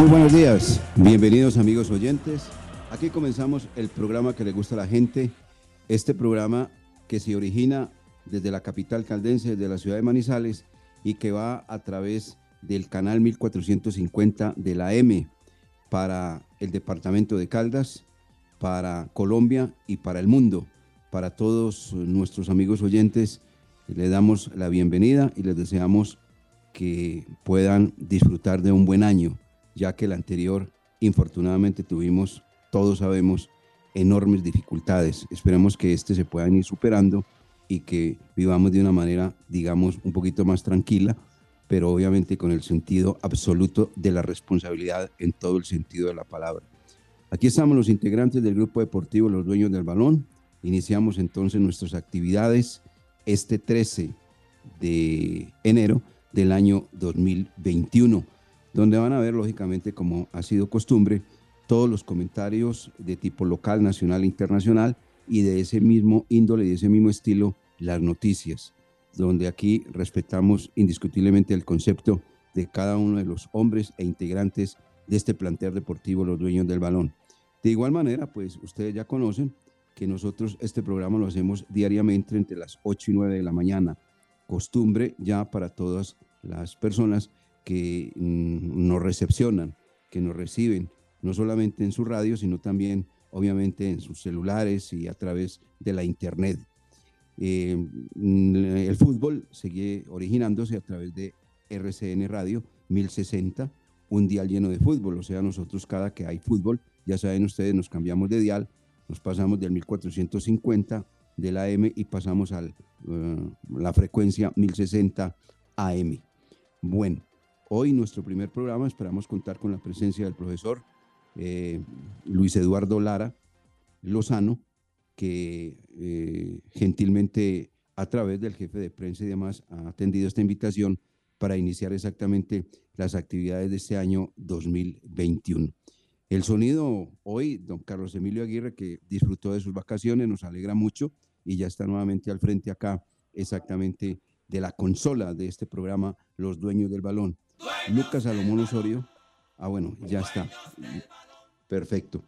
Muy buenos días, bienvenidos amigos oyentes. Aquí comenzamos el programa que le gusta a la gente. Este programa que se origina desde la capital caldense, de la ciudad de Manizales, y que va a través del canal 1450 de la M para el departamento de Caldas, para Colombia y para el mundo. Para todos nuestros amigos oyentes, le damos la bienvenida y les deseamos que puedan disfrutar de un buen año, ya que el anterior, infortunadamente, tuvimos, todos sabemos, enormes dificultades. Esperamos que este se puedan ir superando y que vivamos de una manera, digamos, un poquito más tranquila, pero obviamente con el sentido absoluto de la responsabilidad en todo el sentido de la palabra. Aquí estamos los integrantes del grupo deportivo Los Dueños del Balón. Iniciamos entonces nuestras actividades este 13 de enero del año 2021, donde van a ver, lógicamente, como ha sido costumbre, todos los comentarios de tipo local, nacional e internacional y de ese mismo índole y de ese mismo estilo las noticias, donde aquí respetamos indiscutiblemente el concepto de cada uno de los hombres e integrantes de este plantel deportivo, los dueños del balón. De igual manera, pues ustedes ya conocen que nosotros este programa lo hacemos diariamente entre las 8 y 9 de la mañana, costumbre ya para todas las personas que mm, nos recepcionan, que nos reciben, no solamente en su radio, sino también obviamente en sus celulares y a través de la internet. Eh, mm, el fútbol sigue originándose a través de RCN Radio 1060, un dial lleno de fútbol, o sea, nosotros cada que hay fútbol, ya saben ustedes, nos cambiamos de dial, nos pasamos del 1450 de la AM y pasamos a la frecuencia 1060 AM. Bueno, hoy nuestro primer programa esperamos contar con la presencia del profesor eh, Luis Eduardo Lara Lozano, que eh, gentilmente a través del jefe de prensa y demás ha atendido esta invitación para iniciar exactamente las actividades de este año 2021. El sonido hoy, don Carlos Emilio Aguirre, que disfrutó de sus vacaciones, nos alegra mucho y ya está nuevamente al frente acá exactamente de la consola de este programa, Los Dueños del Balón. Lucas Salomón Osorio, ah bueno, ya está, perfecto.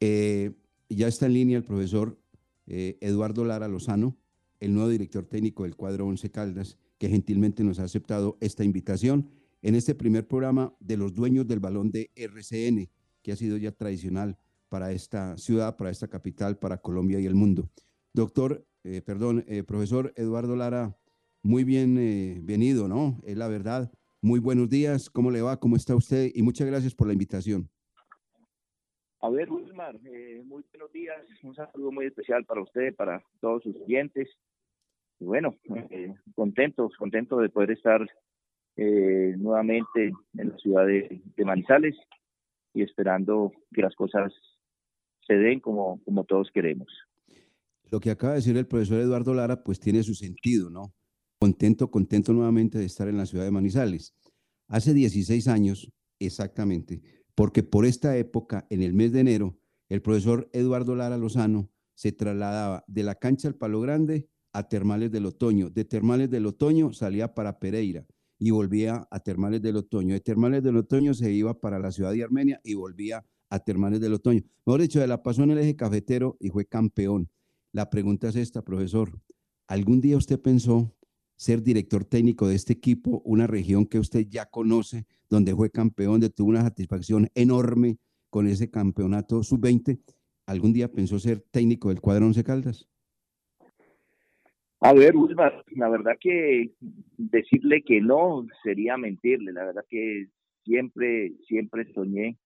Eh, ya está en línea el profesor eh, Eduardo Lara Lozano, el nuevo director técnico del cuadro Once Caldas, que gentilmente nos ha aceptado esta invitación en este primer programa de los dueños del balón de RCN, que ha sido ya tradicional para esta ciudad, para esta capital, para Colombia y el mundo. Doctor, eh, perdón, profesor Eduardo Lara, muy bienvenido, ¿no? Es la verdad. Muy buenos días, ¿cómo le va? ¿Cómo está usted? Y muchas gracias por la invitación. A ver, Wilmar, eh, muy buenos días. Un saludo muy especial para usted, para todos sus clientes. Y bueno, eh, contentos, contentos de poder estar eh, nuevamente en la ciudad de, de, Manizales y esperando que las cosas se den como, como todos queremos. Lo que acaba de decir el profesor Eduardo Lara, pues tiene su sentido, ¿no? Contento, contento nuevamente de estar en la ciudad de Manizales. Hace 16 años, exactamente, porque por esta época, en el mes de enero, el profesor Eduardo Lara Lozano se trasladaba de la cancha al Palo Grande a Termales del Otoño. De Termales del Otoño salía para Pereira y volvía a Termales del Otoño. De Termales del Otoño se iba para la ciudad de Armenia y volvía a Termales del Otoño. Mejor dicho, de la pasó en el eje cafetero y fue campeón. La pregunta es esta, profesor. ¿Algún día usted pensó ser director técnico de este equipo, una región que usted ya conoce, donde fue campeón, de tuvo una satisfacción enorme con ese campeonato sub-20 ¿algún día pensó ser técnico del cuadro Once Caldas? A ver, Wilmar, la verdad que decirle que no sería mentirle. La verdad que siempre, siempre soñé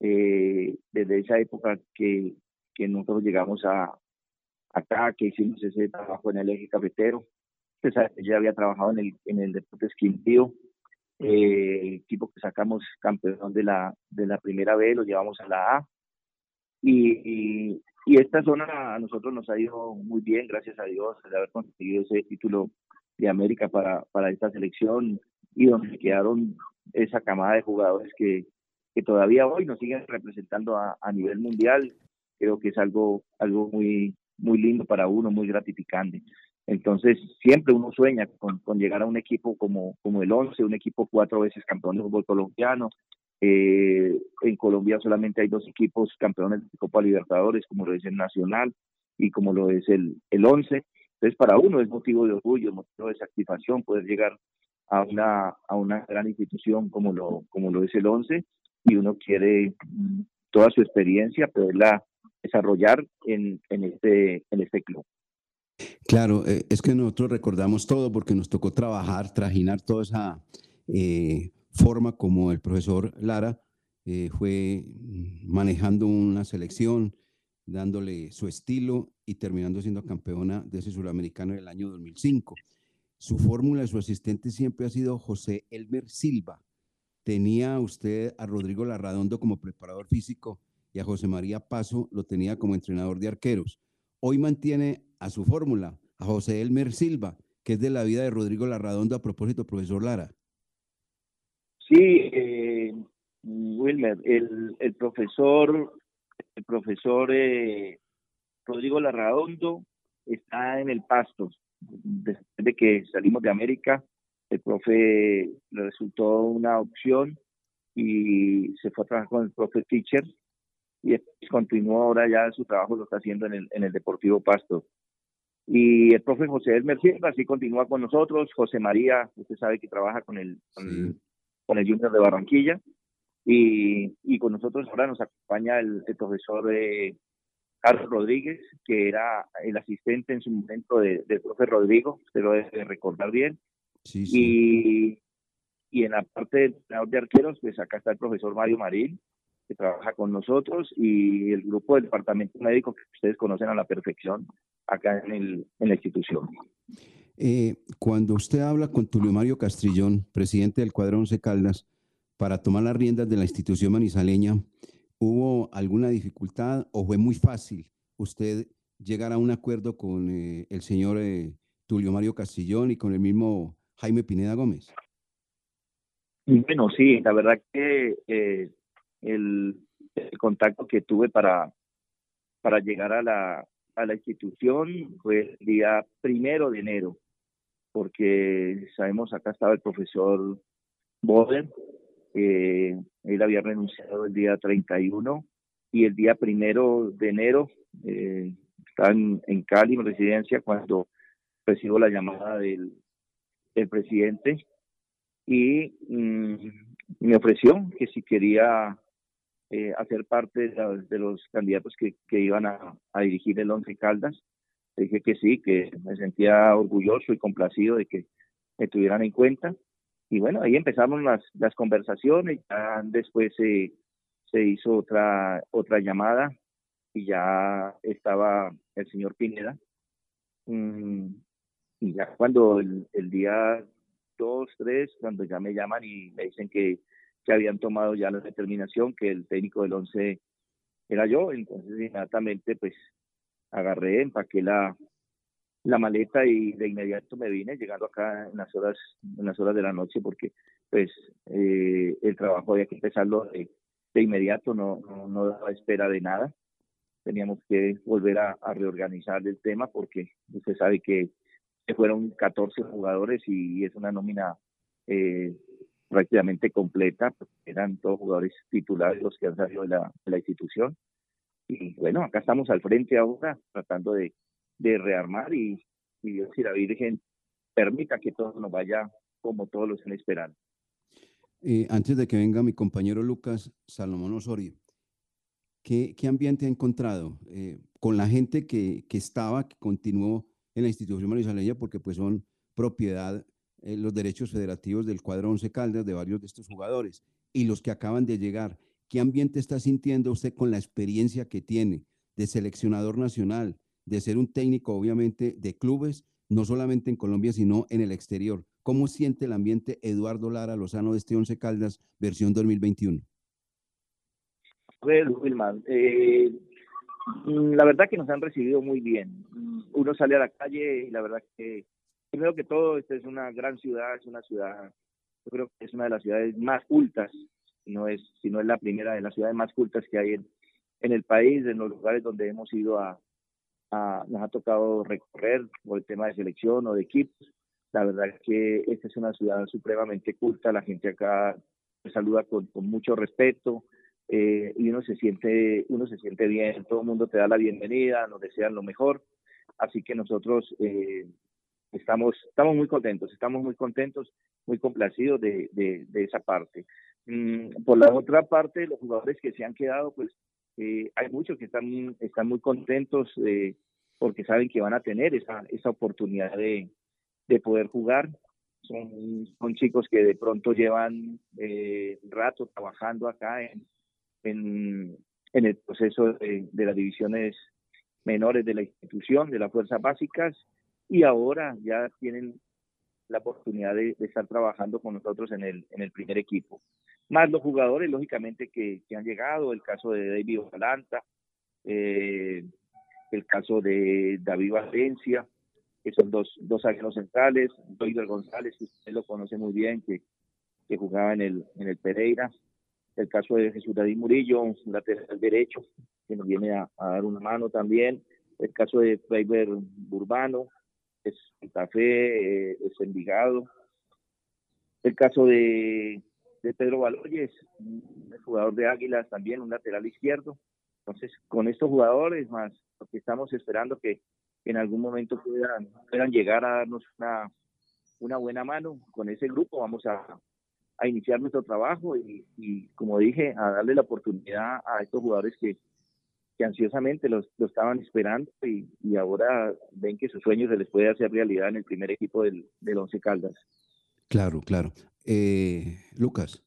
eh, desde esa época que, que nosotros llegamos a acá, que hicimos ese trabajo en el eje cafetero. Pues, ya había trabajado en el, en el Deportes Quintío, eh, equipo que sacamos campeón de la, de la primera B, lo llevamos a la A. Y, y, esta zona a nosotros nos ha ido muy bien, gracias a Dios, de haber conseguido ese título de América para, para esta selección y donde quedaron esa camada de jugadores que, que todavía hoy nos siguen representando a, a nivel mundial. Creo que es algo, algo muy, muy lindo para uno, muy gratificante. Entonces, siempre uno sueña con, con, llegar a un equipo como, como el 11, un equipo cuatro veces campeón de fútbol colombiano. Eh, en Colombia solamente hay dos equipos campeones de Copa Libertadores, como lo es el Nacional y como lo es el, el 11. Entonces, para uno es motivo de orgullo, motivo de satisfacción poder llegar a una, a una gran institución como lo, como lo es el 11 y uno quiere toda su experiencia poderla desarrollar en, en, este, en este club. Claro, eh, es que nosotros recordamos todo porque nos tocó trabajar, trajinar toda esa eh, forma como el profesor Lara eh, fue manejando una selección, dándole su estilo y terminando siendo campeona de ese suramericano en el año 2005. Su fórmula, su asistente siempre ha sido José Elmer Silva. Tenía usted a Rodrigo Larradondo como preparador físico y a José María Paso lo tenía como entrenador de arqueros. Hoy mantiene a su fórmula, a José Elmer Silva, que es de la vida de Rodrigo Larradondo a propósito, profesor Lara. Sí, eh, Wilmer, el, profesor, el profesor eh, Rodrigo Larradondo está en el pasto. Desde que salimos de América, el profe le resultó una opción y se fue a trabajar con el profe Teacher y continuó ahora ya su trabajo lo está haciendo en el, en el Deportivo Pasto. Y el profe José Elmer Silva sí continúa con nosotros, José María, usted sabe que trabaja con el, con, el Junior de Barranquilla, y, y, con nosotros ahora nos acompaña el, profesor eh, Carlos Rodríguez, que era el asistente en su momento del profe Rodrigo, usted lo debe recordar bien. Sí, Y, y en la parte entrenador de arqueros, pues acá está el profesor Mario Marín, que trabaja con nosotros y el grupo del departamento médico que ustedes conocen a la perfección acá en, el, en la institución. Eh, cuando usted habla con Tulio Mario Castrillón, presidente del cuadro Once Caldas, para tomar las riendas de la institución manizaleña, ¿hubo alguna dificultad o fue muy fácil usted llegar a un acuerdo con eh, el señor eh, Tulio Mario Castrillón y con el mismo Jaime Pineda Gómez? Bueno, sí, la verdad que el, contacto que tuve para, para llegar a la, a la institución fue el día primero de enero, porque sabemos acá estaba el profesor Boden, eh, él había renunciado el día 31 y el día primero de enero eh, estaba en, Cali, en residencia, cuando recibo la llamada del, del presidente y mm, me ofreció que si quería eh, hacer parte de, los candidatos que, que iban a, dirigir el Once Caldas. dije que sí, que me sentía orgulloso y complacido de que me tuvieran en cuenta. Y bueno, ahí empezamos las, las conversaciones, ya después se, se hizo otra, otra llamada y ya estaba el señor Pineda. Mm, y ya cuando el, el día 2, 3, cuando ya me llaman y me dicen que que habían tomado ya la determinación que el técnico del 11 era yo, entonces inmediatamente pues agarré, empaqué la, la maleta y de inmediato me vine llegando acá en las horas en las horas de la noche porque pues eh, el trabajo había que empezarlo de, de inmediato no, no, daba espera de nada. Teníamos que volver a, reorganizar el tema porque usted sabe que fueron 14 jugadores y es una nómina eh, prácticamente completa, eran todos jugadores titulares los que han salido de la, de la institución. Y bueno, acá estamos al frente ahora, tratando de, de rearmar y, y Dios y la Virgen permita que todo nos vaya como todos los están esperando. Eh, antes de que venga mi compañero Lucas Salomón Osorio, ¿qué, qué ambiente ha encontrado eh, con la gente que, que, estaba, que continuó en la institución manizaleña, porque pues son propiedad eh, los derechos federativos del cuadro Once Caldas de varios de estos jugadores y los que acaban de llegar? ¿Qué ambiente está sintiendo usted con la experiencia que tiene de seleccionador nacional, de ser un técnico obviamente de clubes, no solamente en Colombia, sino en el exterior? ¿Cómo siente el ambiente Eduardo Lara Lozano de este Once Caldas versión 2021? Bueno, Wilman, eh, la verdad que nos han recibido muy bien. Uno sale a la calle y la verdad que, primero que todo, esta es una gran ciudad, es una ciudad, yo creo que es una de las ciudades más cultas, no es, si no es la primera de las ciudades más cultas que hay en, en el país, en los lugares donde hemos ido a, a, nos ha tocado recorrer por el tema de selección o de equipos. La verdad es que esta es una ciudad supremamente culta, la gente acá saluda con, mucho respeto eh, y uno se siente uno se siente bien, todo el mundo te da la bienvenida, nos desean lo mejor, así que nosotros eh, estamos estamos muy contentos, estamos muy contentos, muy complacidos de, de, esa parte. Mm, por la otra parte, los jugadores que se han quedado, pues eh, hay muchos que están están muy contentos porque saben que van a tener esa esa oportunidad de de poder jugar. Son, son chicos que de pronto llevan eh, rato trabajando acá en, en, el proceso de, las divisiones menores de la institución, de las fuerzas básicas, y ahora ya tienen la oportunidad de, estar trabajando con nosotros en el, en el primer equipo. Más los jugadores, lógicamente, que, han llegado, el caso de David Valanta, eh, el caso de David Valencia, que son dos, dos centrales, Doider González, que usted lo conoce muy bien, que, que jugaba en el, en el Pereira, el caso de Jesús David Murillo, un lateral derecho, que nos viene a, dar una mano también, el caso de Freiber Burbano, es Santa Fe, eh, es Envigado, el caso de, Pedro Baloyes, un jugador de Águilas también, un lateral izquierdo. Entonces, con estos jugadores más, lo que estamos esperando que en algún momento puedan, puedan llegar a darnos una, buena mano con ese grupo. Vamos a, a iniciar nuestro trabajo y, y, como dije, a darle la oportunidad a estos jugadores que, que ansiosamente los, lo estaban esperando y, y, ahora ven que sus sueños se les puede hacer realidad en el primer equipo del, del Once Caldas. Claro, claro. Eh, Lucas.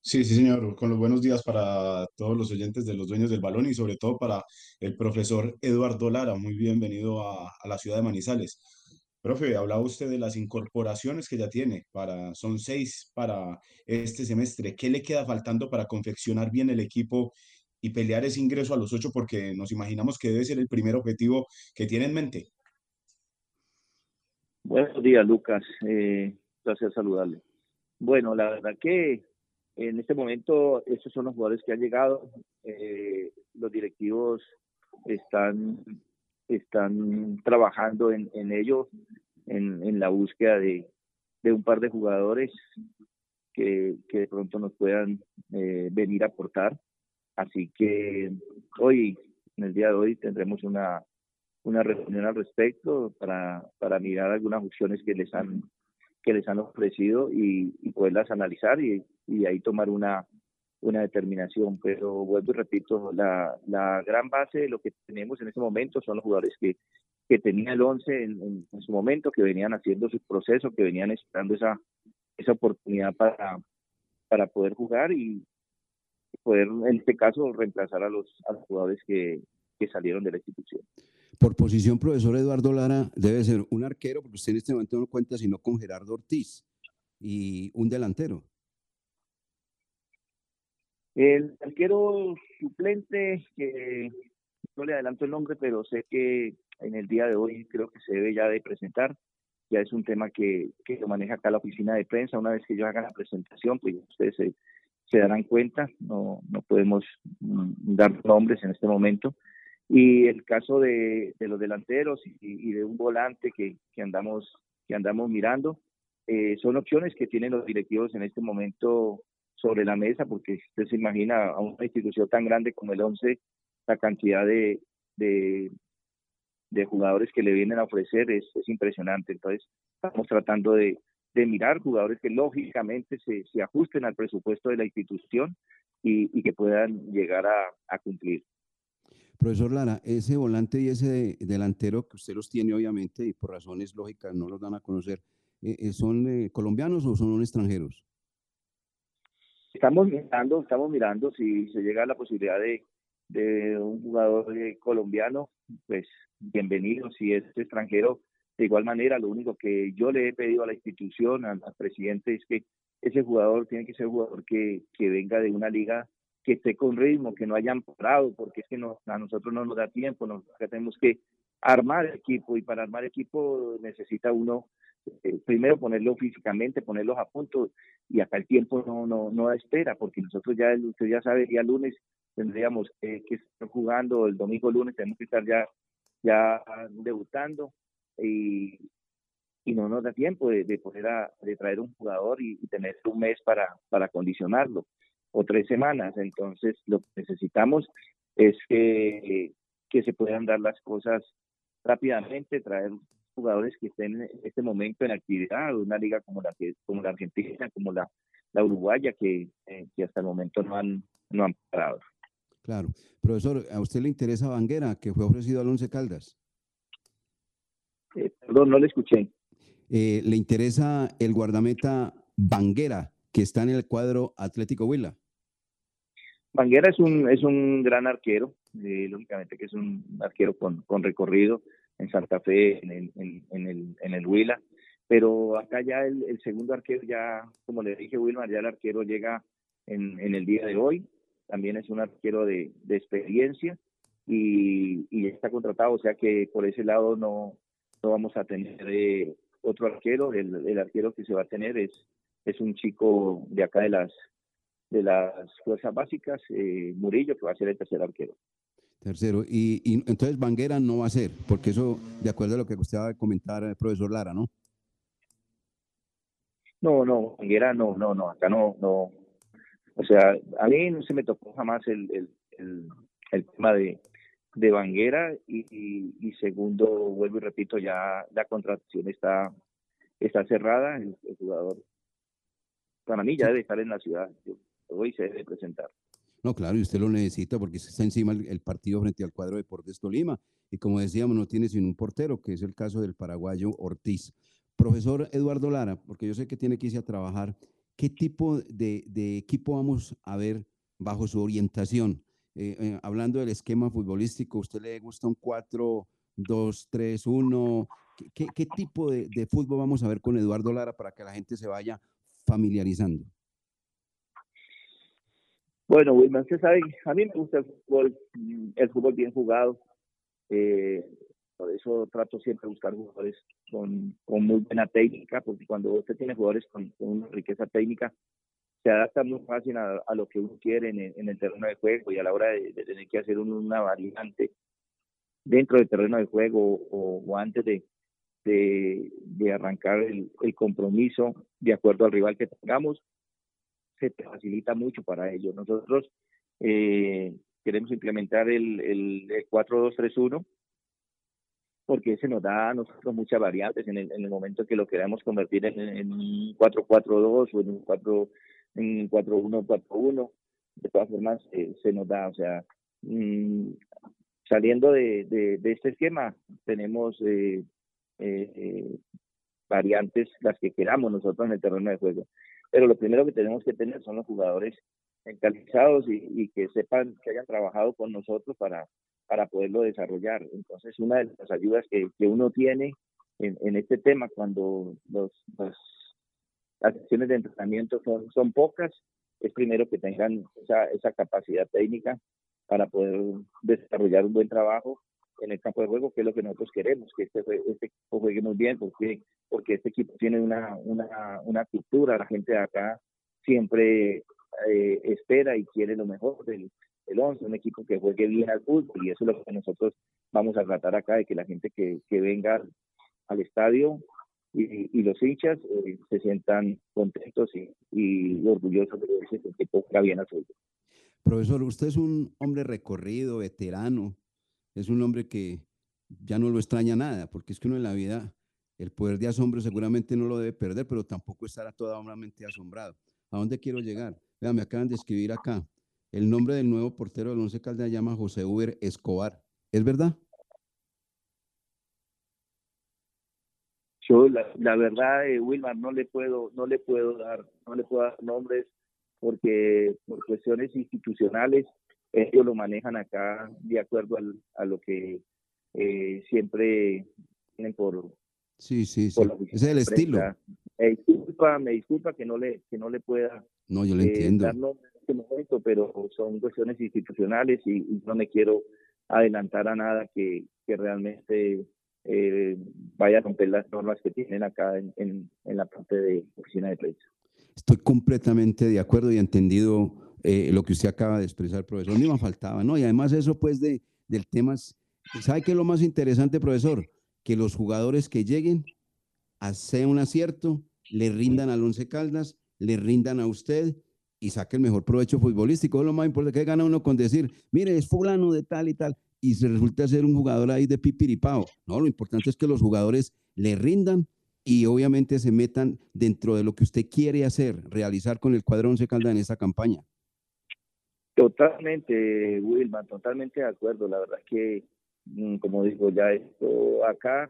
Sí, sí, señor. Con los buenos días para todos los oyentes de los dueños del balón y sobre todo para el profesor Eduardo Lara. Muy bienvenido a, la ciudad de Manizales. Profe, hablaba usted de las incorporaciones que ya tiene. Para, son seis para este semestre. ¿Qué le queda faltando para confeccionar bien el equipo y pelear ese ingreso a los ocho? Porque nos imaginamos que debe ser el primer objetivo que tiene en mente. Buenos días, Lucas. Eh, placer saludarle. Bueno, la verdad que en este momento, estos son los jugadores que han llegado. Eh, los directivos están, están trabajando en, en ello, en, la búsqueda de, un par de jugadores que, que de pronto nos puedan eh, venir a aportar. Así que hoy, en el día de hoy, tendremos una, una reunión al respecto para, para mirar algunas opciones que les han que les han ofrecido y, poderlas analizar y, ahí tomar una, una determinación. Pero vuelvo y repito, la, la gran base de lo que tenemos en este momento son los jugadores que, que tenía el 11 en, su momento, que venían haciendo su proceso, que venían esperando esa, esa oportunidad para, para poder jugar y poder, en este caso, reemplazar a los, a los jugadores que, que salieron de la institución. Por posición, profesor Eduardo Lara debe ser un arquero, porque usted en este momento no cuenta sino con Gerardo Ortiz y un delantero. El arquero suplente, que no le adelanto el nombre, pero sé que en el día de hoy creo que se debe ya de presentar. Ya es un tema que, que lo maneja acá la oficina de prensa. Una vez que yo haga la presentación, pues ustedes se, se darán cuenta. No, no podemos mm, dar nombres en este momento y el caso de, de los delanteros y, de un volante que, que, andamos que andamos mirando eh, son opciones que tienen los directivos en este momento sobre la mesa porque usted se imagina a una institución tan grande como el 11 la cantidad de, de, de jugadores que le vienen a ofrecer es, es impresionante entonces estamos tratando de, de mirar jugadores que lógicamente se, se ajusten al presupuesto de la institución y, que puedan llegar a, cumplir. Profesor Lara, ese volante y ese delantero que usted los tiene, obviamente, y por razones lógicas no los dan a conocer, eh, eh, ¿son eh, colombianos o son extranjeros? Estamos mirando, estamos mirando si se llega a la posibilidad de, de un jugador colombiano, pues bienvenido. Si es extranjero, de igual manera, lo único que yo le he pedido a la institución, al, presidente, es que ese jugador tiene que ser un jugador que, venga de una liga que esté con ritmo, que no hayan parado, porque es que a nosotros no nos da tiempo, nosotros tenemos que armar equipo y para armar equipo necesita uno eh, primero ponerlo físicamente, ponerlos a punto y acá el tiempo no no no espera porque nosotros ya usted ya sabe ya lunes tendríamos que estar jugando el domingo lunes tenemos que estar ya ya debutando y, y no nos da tiempo de, de poder a, de traer un jugador y, tener un mes para, para condicionarlo o tres semanas. Entonces, lo que necesitamos es que, que se puedan dar las cosas rápidamente, traer jugadores que estén en este momento en actividad, una liga como la como la Argentina, como la, la Uruguaya, que, eh, que hasta el momento no han, no han parado. Claro. Profesor, ¿a usted le interesa Banguera, que fue ofrecido al Once Caldas? Eh, perdón, no le escuché. Eh, ¿Le interesa el guardameta Banguera, que está en el cuadro Atlético Huila? Banguera es un, es un gran arquero, eh, lógicamente que es un arquero con, con recorrido en Santa Fe, en el, en, el, en el Huila, pero acá ya el, el, segundo arquero, ya como le dije Wilmar, ya el arquero llega en, en el día de hoy, también es un arquero de, de experiencia y, y, está contratado, o sea que por ese lado no, no vamos a tener eh, otro arquero, el, el, arquero que se va a tener es, es un chico de acá de las de las fuerzas básicas, eh, Murillo, que va a ser el tercer arquero. Tercero, y, y, entonces Banguera no va a ser, porque eso, de acuerdo a lo que usted va a comentar, el profesor Lara, ¿no? No, no, Banguera no, no, no, acá no, no. O sea, a mí no se me tocó jamás el, el, el, el tema de, de Banguera y, segundo, vuelvo y repito, ya la contratación está, está cerrada, el, jugador para mí ya debe estar en la ciudad, hoy se debe presentar. No, claro, y usted lo necesita porque está encima el, partido frente al cuadro de Deportes Tolima. Y como decíamos, no tiene sino un portero, que es el caso del paraguayo Ortiz. Profesor Eduardo Lara, porque yo sé que tiene que irse a trabajar, ¿qué tipo de, de equipo vamos a ver bajo su orientación? Eh, eh, hablando del esquema futbolístico, ¿usted le gusta un 4, 2, 3, 1? ¿Qué, tipo de, fútbol vamos a ver con Eduardo Lara para que la gente se vaya familiarizando? Bueno, Wilman, usted sabe, a mí me gusta el fútbol, el fútbol bien jugado. Eh, por eso trato siempre de buscar jugadores con, con muy buena técnica, porque cuando usted tiene jugadores con, con una riqueza técnica, se adapta muy fácil a, lo que uno quiere en el, terreno de juego y a la hora de, tener que hacer una variante dentro del terreno de juego o, antes de, de, arrancar el, compromiso de acuerdo al rival que tengamos, se facilita mucho para ello. Nosotros eh, queremos implementar el, el, 4-2-3-1 porque ese nos da a nosotros muchas variantes en el, en el momento que lo queramos convertir en, en un 4-4-2 o en un 4 en 4-1-4-1. De todas formas, eh, se nos da, o sea, mmm, saliendo de, de, este esquema, tenemos eh, eh, variantes, las que queramos nosotros en el terreno de juego. Pero lo primero que tenemos que tener son los jugadores encalizados y, y que sepan que hayan trabajado con nosotros para, para poderlo desarrollar. Entonces, una de las ayudas que, que uno tiene en, en este tema cuando los las sesiones de entrenamiento son, pocas, es primero que tengan esa, esa capacidad técnica para poder desarrollar un buen trabajo en el campo de juego, que es lo que nosotros queremos, que este, este equipo juegue muy bien, porque, porque este equipo tiene una, una, una cultura, la gente de acá siempre eh, espera y quiere lo mejor del, del 11, un equipo que juegue bien al fútbol, y eso es lo que nosotros vamos a tratar acá, de que la gente que venga al estadio y, los hinchas eh, se sientan contentos y, orgullosos de ese que toca bien a Profesor, usted es un hombre recorrido, veterano, es un hombre que ya no lo extraña nada, porque es que uno en la vida el poder de asombro seguramente no lo debe perder, pero tampoco estará toda mente asombrado. ¿A dónde quiero llegar? Vean, me acaban de escribir acá. el nombre del nuevo portero del Once Caldas llama José Uber Escobar. ¿Es verdad? Yo la, la verdad, eh, Wilmar, no le puedo, no le puedo dar, no le puedo dar nombres porque por cuestiones institucionales ellos lo manejan acá de acuerdo al, a lo que eh, siempre tienen por, Sí, sí, sí. es el estilo. Me disculpa, me disculpa que no le, que no le pueda No, yo lo eh, entiendo. dar nombres en este momento, pero son cuestiones institucionales y, y no me quiero adelantar a nada que, que realmente eh, vaya a romper las normas que tienen acá en, en, la parte de oficina de prensa. Estoy completamente de acuerdo y entendido eh, lo que usted acaba de expresar, profesor. Ni me faltaba, ¿no? Y además eso, pues, de, del tema, ¿sabe qué es lo más interesante, profesor? Que los jugadores que lleguen hacer un acierto, le rindan al Once Caldas, le rindan a usted y saque el mejor provecho futbolístico. Es lo más importante que gana uno con decir, mire, es fulano de tal y tal, y se resulta ser un jugador ahí de pipiripao. No, lo importante es que los jugadores le rindan y obviamente se metan dentro de lo que usted quiere hacer, realizar con el cuadro Once Caldas en esta campaña. Totalmente, Wilma, totalmente de acuerdo. La verdad es que, mm, como digo, ya esto acá,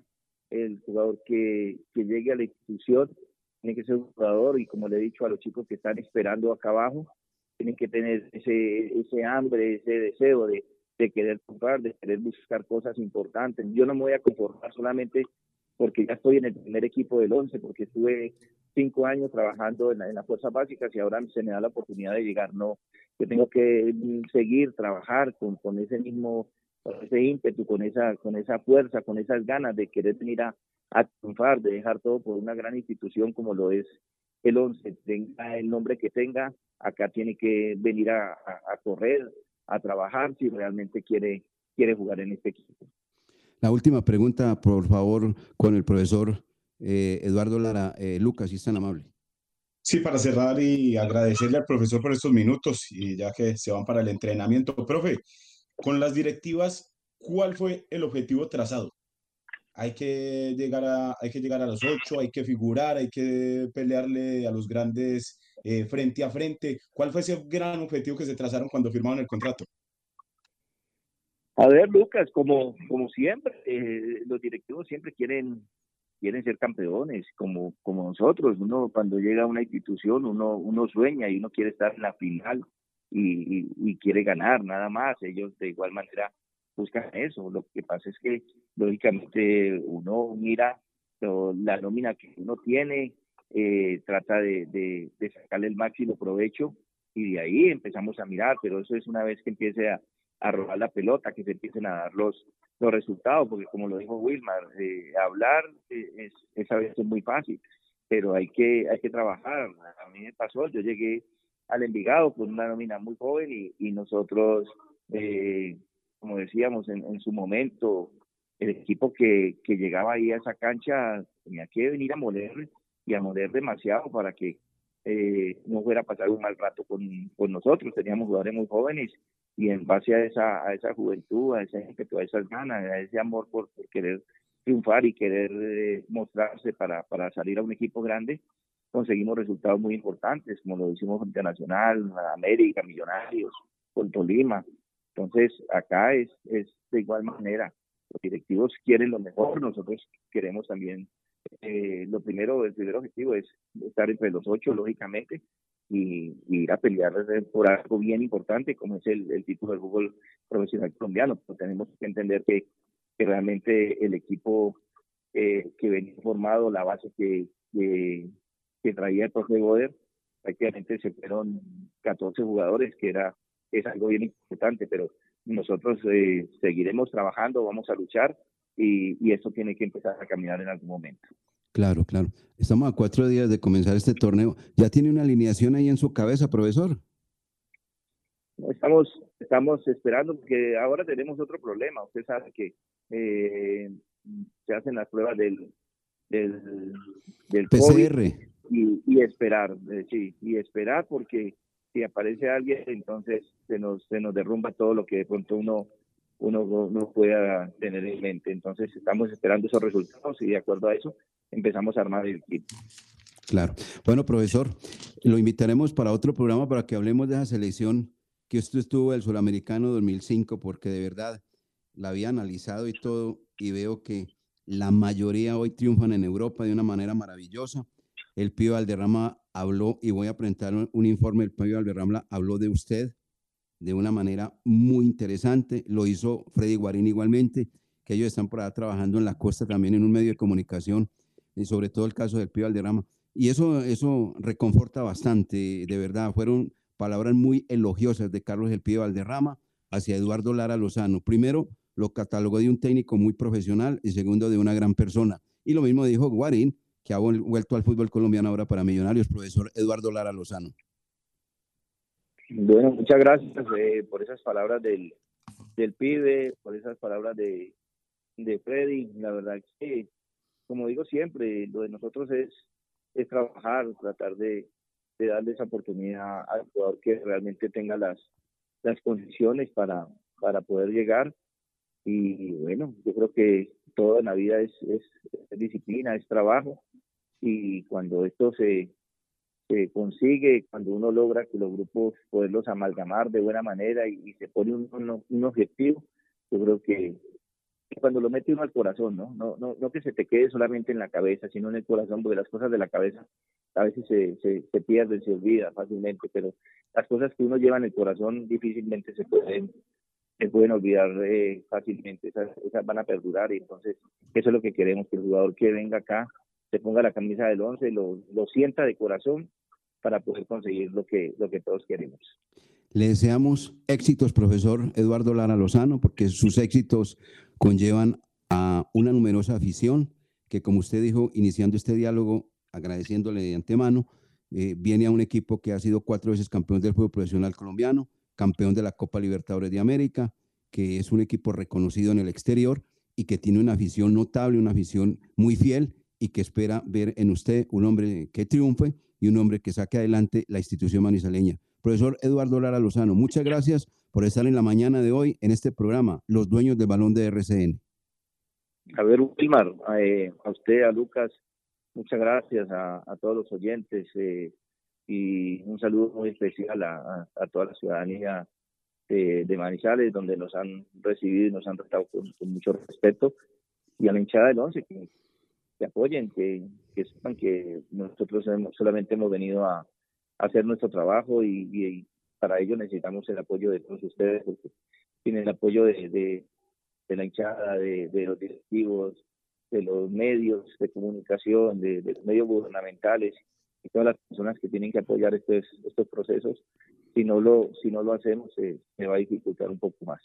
el jugador que, que llegue a la institución tiene que ser un jugador y como le he dicho a los chicos que están esperando acá abajo, tienen que tener ese, ese hambre, ese deseo de, de querer comprar, de querer buscar cosas importantes. Yo no me voy a conformar solamente porque ya estoy en el primer equipo del 11, porque estuve cinco años trabajando en, la- en las fuerzas básicas y ahora se me da la oportunidad de llegar. No, yo tengo que mm, seguir, trabajar con, con ese mismo, con ese ímpetu, con esa, con esa fuerza, con esas ganas de querer venir a, a triunfar, de dejar todo por una gran institución como lo es el 11, tenga el nombre que tenga, acá tiene que venir a, a- a correr, a trabajar si realmente quiere, quiere jugar en este equipo. La última pregunta, por favor, con el profesor eh, Eduardo Lara. Eh, Lucas, si es tan amable. Sí, para cerrar y agradecerle al profesor por estos minutos y ya que se van para el entrenamiento. Profe, con las directivas, ¿cuál fue el objetivo trazado? Hay que llegar a, hay que llegar a los ocho, hay que figurar, hay que pelearle a los grandes eh, frente a frente. ¿Cuál fue ese gran objetivo que se trazaron cuando firmaron el contrato? A ver, Lucas, como, como siempre, eh, los directivos siempre quieren, quieren ser campeones, como, como nosotros. Uno cuando llega a una institución, uno, uno sueña y uno quiere estar en la final y, y- quiere ganar, nada más. Ellos de igual manera buscan eso. Lo que pasa es que, lógicamente, uno mira la nómina que uno tiene, eh, trata de, sacarle el máximo provecho y de ahí empezamos a mirar, pero eso es una vez que empiece a, robar la pelota, que se empiecen a dar los, los resultados, porque como lo dijo Wilmar, eh, hablar es, es a veces muy fácil, pero hay que, hay que trabajar. A mí me pasó, yo llegué al Envigado con una nómina muy joven y, y nosotros, eh, como decíamos en, en su momento, el equipo que, que llegaba ahí a esa cancha tenía que venir a moler y a moler demasiado para que eh, no fuera a pasar un mal rato con, con nosotros. Teníamos jugadores muy jóvenes y en base a esa, a esa juventud, a ese ímpetu, a esas ganas, a ese amor por, querer triunfar y querer eh, mostrarse para, para salir a un equipo grande, conseguimos resultados muy importantes, como lo hicimos frente a Nacional, América, Millonarios, con Tolima. Entonces, acá es, es de igual manera. Los directivos quieren lo mejor, nosotros queremos también. Eh, lo primero, el primer objetivo es estar entre los ocho, lógicamente, y, y ir a pelear por algo bien importante como es el, el título del fútbol profesional colombiano. Pero tenemos que entender que, que realmente el equipo eh, que venía formado, la base que, que, que traía el profe Goder, prácticamente se fueron 14 jugadores, que era es algo bien importante, pero nosotros eh, seguiremos trabajando, vamos a luchar y, y esto tiene que empezar a caminar en algún momento. Claro, claro. Estamos a cuatro días de comenzar este torneo. ¿Ya tiene una alineación ahí en su cabeza, profesor? Estamos, estamos esperando porque ahora tenemos otro problema. Usted sabe que eh, se hacen las pruebas del, del, PCR. y, y esperar, eh, sí, y esperar porque si aparece alguien, entonces se nos, se nos derrumba todo lo que de pronto uno, uno no pueda tener en mente. Entonces estamos esperando esos resultados y de acuerdo a eso empezamos a armar el equipo. Claro. Bueno, profesor, lo invitaremos para otro programa para que hablemos de esa selección que usted estuvo el Suramericano 2005, porque de verdad la había analizado y todo, y veo que la mayoría hoy triunfan en Europa de una manera maravillosa. El Pío Valderrama habló, y voy a presentar un, informe, el Pío Valderrama habló de usted de una manera muy interesante, lo hizo Freddy Guarín igualmente, que ellos están por allá trabajando en la costa también en un medio de comunicación, y sobre todo el caso del Pío Valderrama. Y eso, eso reconforta bastante, de verdad, fueron palabras muy elogiosas de Carlos El Pío Valderrama hacia Eduardo Lara Lozano. Primero, lo catalogó de un técnico muy profesional y segundo, de una gran persona. Y lo mismo dijo Guarín, que ha vuelto al fútbol colombiano ahora para Millonarios, profesor Eduardo Lara Lozano. Bueno, muchas gracias eh, por esas palabras del, del pibe, por esas palabras de, de Freddy. La verdad que, como digo siempre, lo de nosotros es, es trabajar, tratar de, de darle esa oportunidad al jugador que realmente tenga las, las condiciones para, para poder llegar. Y bueno, yo creo que toda la vida es, es, disciplina, es trabajo. Y cuando esto se, se consigue, cuando uno logra que los grupos poderlos amalgamar de buena manera y, se pone un, un, objetivo, yo creo que cuando lo mete uno al corazón, ¿no? No, no, no que se te quede solamente en la cabeza, sino en el corazón, porque las cosas de la cabeza a veces se, se, se pierden, se olvidan fácilmente, pero las cosas que uno lleva en el corazón difícilmente se pueden se pueden olvidar eh, fácilmente, esas, esas, van a perdurar y entonces eso es lo que queremos, que el jugador que venga acá se ponga la camisa del 11, lo, lo sienta de corazón para poder conseguir lo que, lo que todos queremos. Le deseamos éxitos, profesor Eduardo Lara Lozano, porque sus éxitos conllevan a una numerosa afición que, como usted dijo, iniciando este diálogo, agradeciéndole de antemano, eh, viene a un equipo que ha sido cuatro veces campeón del fútbol profesional colombiano, campeón de la Copa Libertadores de América, que es un equipo reconocido en el exterior y que tiene una afición notable, una afición muy fiel y que espera ver en usted un hombre que triunfe y un hombre que saque adelante la institución manizaleña. Profesor Eduardo Lara Lozano, muchas gracias por estar en la mañana de hoy en este programa, Los Dueños del Balón de RCN. A ver, Wilmar, eh, a usted, a Lucas, muchas gracias a, todos los oyentes eh, y un saludo muy especial a, toda la ciudadanía de, Manizales, donde nos han recibido y nos han tratado con, mucho respeto, y a la hinchada del once que, apoyen, que, sepan que nosotros solamente hemos venido a, hacer nuestro trabajo y, para ello necesitamos el apoyo de todos ustedes, porque tienen el apoyo de, de, la hinchada, de, los directivos, de los medios de comunicación, de, los medios gubernamentales y todas las personas que tienen que apoyar estos, estos procesos. Si no lo, si no lo hacemos, se va a dificultar un poco más.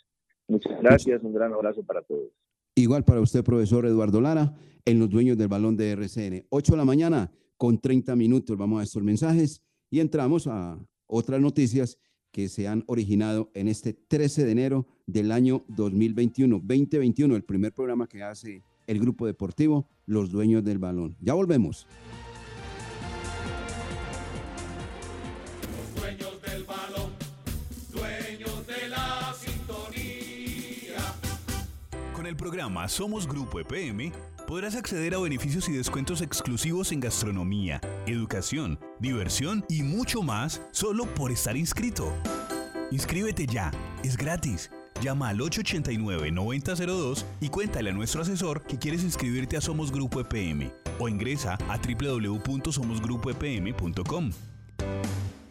Muchas gracias, un gran abrazo para todos. Igual para usted, profesor Eduardo Lara, en los dueños del balón de RCN. 8 de la mañana con 30 minutos. Vamos a estos mensajes y entramos a otras noticias que se han originado en este 13 de enero del año 2021, 2021, el primer programa que hace el grupo deportivo Los Dueños del Balón. Ya volvemos. El programa Somos Grupo EPM podrás acceder a beneficios y descuentos exclusivos en gastronomía, educación, diversión y mucho más solo por estar inscrito. Inscríbete ya, es gratis. Llama al 889-9002 y cuéntale a nuestro asesor que quieres inscribirte a Somos Grupo EPM o ingresa a www.somosgrupoepm.com.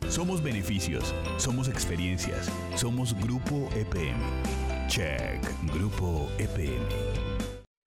Somos beneficios, somos experiencias, somos Grupo EPM. Check, Grupo EPM.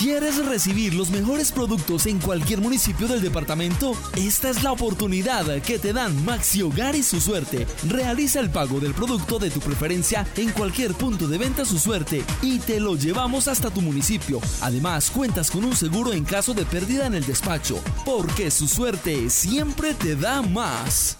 ¿Quieres recibir los mejores productos en cualquier municipio del departamento? Esta es la oportunidad que te dan Maxi Hogar y su suerte. Realiza el pago del producto de tu preferencia en cualquier punto de venta su suerte y te lo llevamos hasta tu municipio. Además, cuentas con un seguro en caso de pérdida en el despacho, porque su suerte siempre te da más.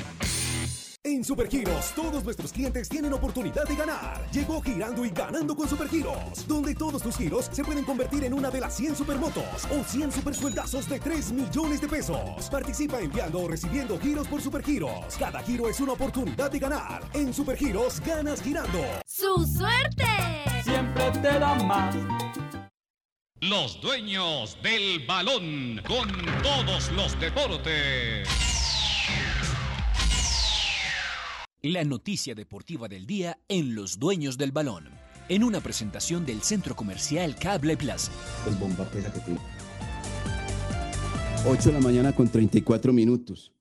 En Supergiros, todos nuestros clientes tienen oportunidad de ganar. Llegó girando y ganando con Supergiros, donde todos tus giros se pueden convertir en una de las 100 supermotos o 100 supersueldazos de 3 millones de pesos. Participa enviando o recibiendo giros por Supergiros. Cada giro es una oportunidad de ganar. En Supergiros, ganas girando. ¡Su suerte! Siempre te da más. Los dueños del balón con todos los deportes. La noticia deportiva del día en Los Dueños del Balón, en una presentación del Centro Comercial Cable Plaza. Pues que tiene. 8 de la mañana con 34 minutos.